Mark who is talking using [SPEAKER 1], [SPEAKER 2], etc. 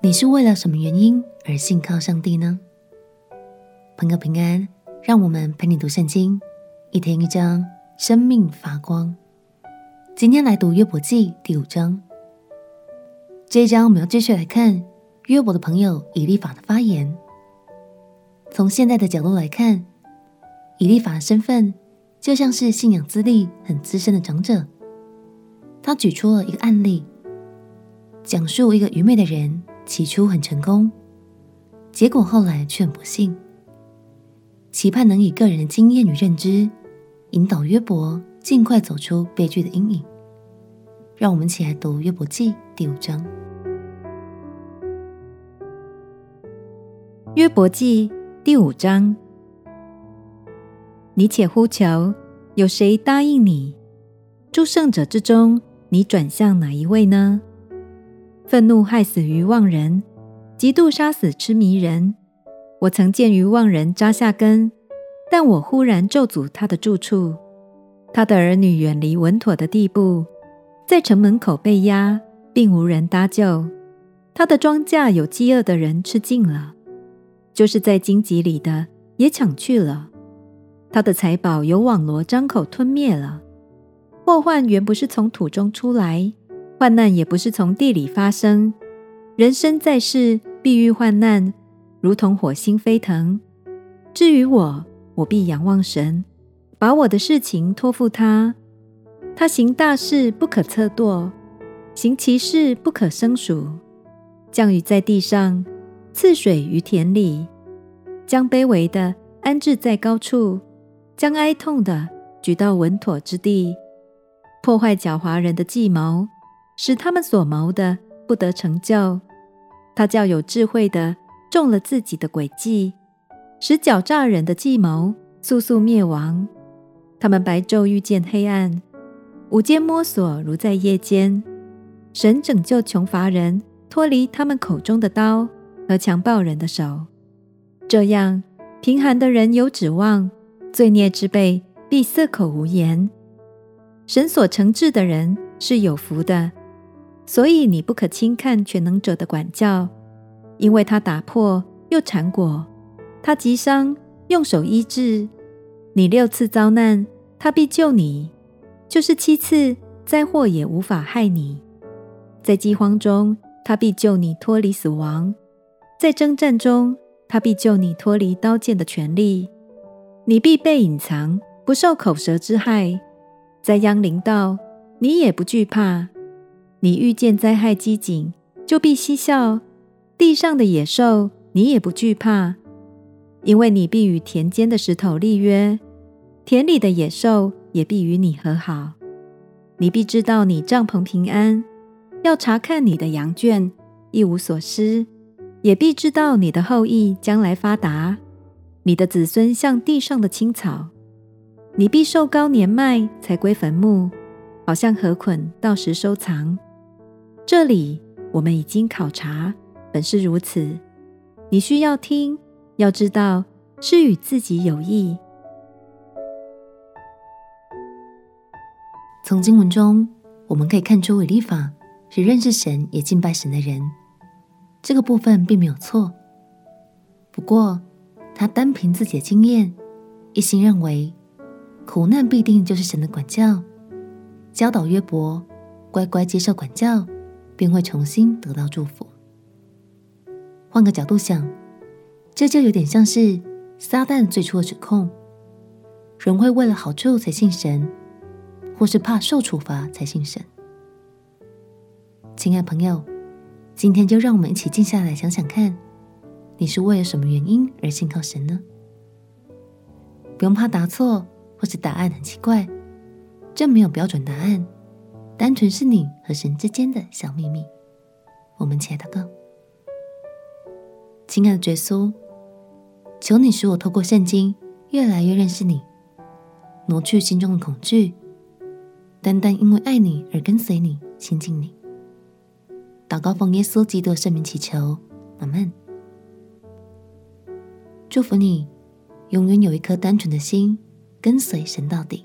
[SPEAKER 1] 你是为了什么原因而信靠上帝呢？朋友平安，让我们陪你读圣经，一天一章，生命发光。今天来读约伯记第五章。这一章我们要继续来看约伯的朋友以利法的发言。从现在的角度来看，以利法的身份就像是信仰资历很资深的长者。他举出了一个案例，讲述一个愚昧的人。起初很成功，结果后来却很不幸。期盼能以个人的经验与认知，引导约伯尽快走出悲剧的阴影。让我们一起来读约伯记第五章。
[SPEAKER 2] 约伯记第五章，你且呼求，有谁答应你？诸圣者之中，你转向哪一位呢？愤怒害死愚妄人，嫉妒杀死痴迷人。我曾见愚妄人扎下根，但我忽然咒诅他的住处。他的儿女远离稳妥的地步，在城门口被压，并无人搭救。他的庄稼有饥饿的人吃尽了，就是在荆棘里的也抢去了。他的财宝有网罗张口吞灭了。祸患原不是从土中出来。患难也不是从地里发生，人生在世，必遇患难，如同火星飞腾。至于我，我必仰望神，把我的事情托付他。他行大事不可测度，行奇事不可生数。降雨在地上，赐水于田里，将卑微的安置在高处，将哀痛的举到稳妥之地，破坏狡猾人的计谋。使他们所谋的不得成就，他叫有智慧的中了自己的诡计，使狡诈人的计谋速速灭亡。他们白昼遇见黑暗，午间摸索如在夜间。神拯救穷乏人脱离他们口中的刀和强暴人的手，这样贫寒的人有指望，罪孽之辈必塞口无言。神所惩治的人是有福的。所以你不可轻看全能者的管教，因为他打破又缠裹，他击伤用手医治。你六次遭难，他必救你；就是七次灾祸也无法害你。在饥荒中，他必救你脱离死亡；在征战中，他必救你脱离刀剑的权利。你必被隐藏，不受口舌之害；在殃临到，你也不惧怕。你遇见灾害饥馑，就必嬉笑；地上的野兽，你也不惧怕，因为你必与田间的石头立约，田里的野兽也必与你和好。你必知道你帐篷平安，要查看你的羊圈，一无所失；也必知道你的后裔将来发达，你的子孙像地上的青草。你必寿高年迈，才归坟墓，好像禾捆到时收藏。这里我们已经考察，本是如此。你需要听，要知道是与自己有益。
[SPEAKER 1] 从经文中我们可以看出，以利法是认识神也敬拜神的人，这个部分并没有错。不过，他单凭自己的经验，一心认为苦难必定就是神的管教，教导约伯乖乖接受管教。便会重新得到祝福。换个角度想，这就有点像是撒旦最初的指控：人会为了好处才信神，或是怕受处罚才信神。亲爱朋友，今天就让我们一起静下来想想看，你是为了什么原因而信靠神呢？不用怕答错，或是答案很奇怪，这没有标准答案。单纯是你和神之间的小秘密。我们亲爱的哥，亲爱的耶稣，求你使我透过圣经越来越认识你，挪去心中的恐惧，单单因为爱你而跟随你、亲近你。祷告奉耶稣基督圣名祈求，阿门。祝福你，永远有一颗单纯的心，跟随神到底。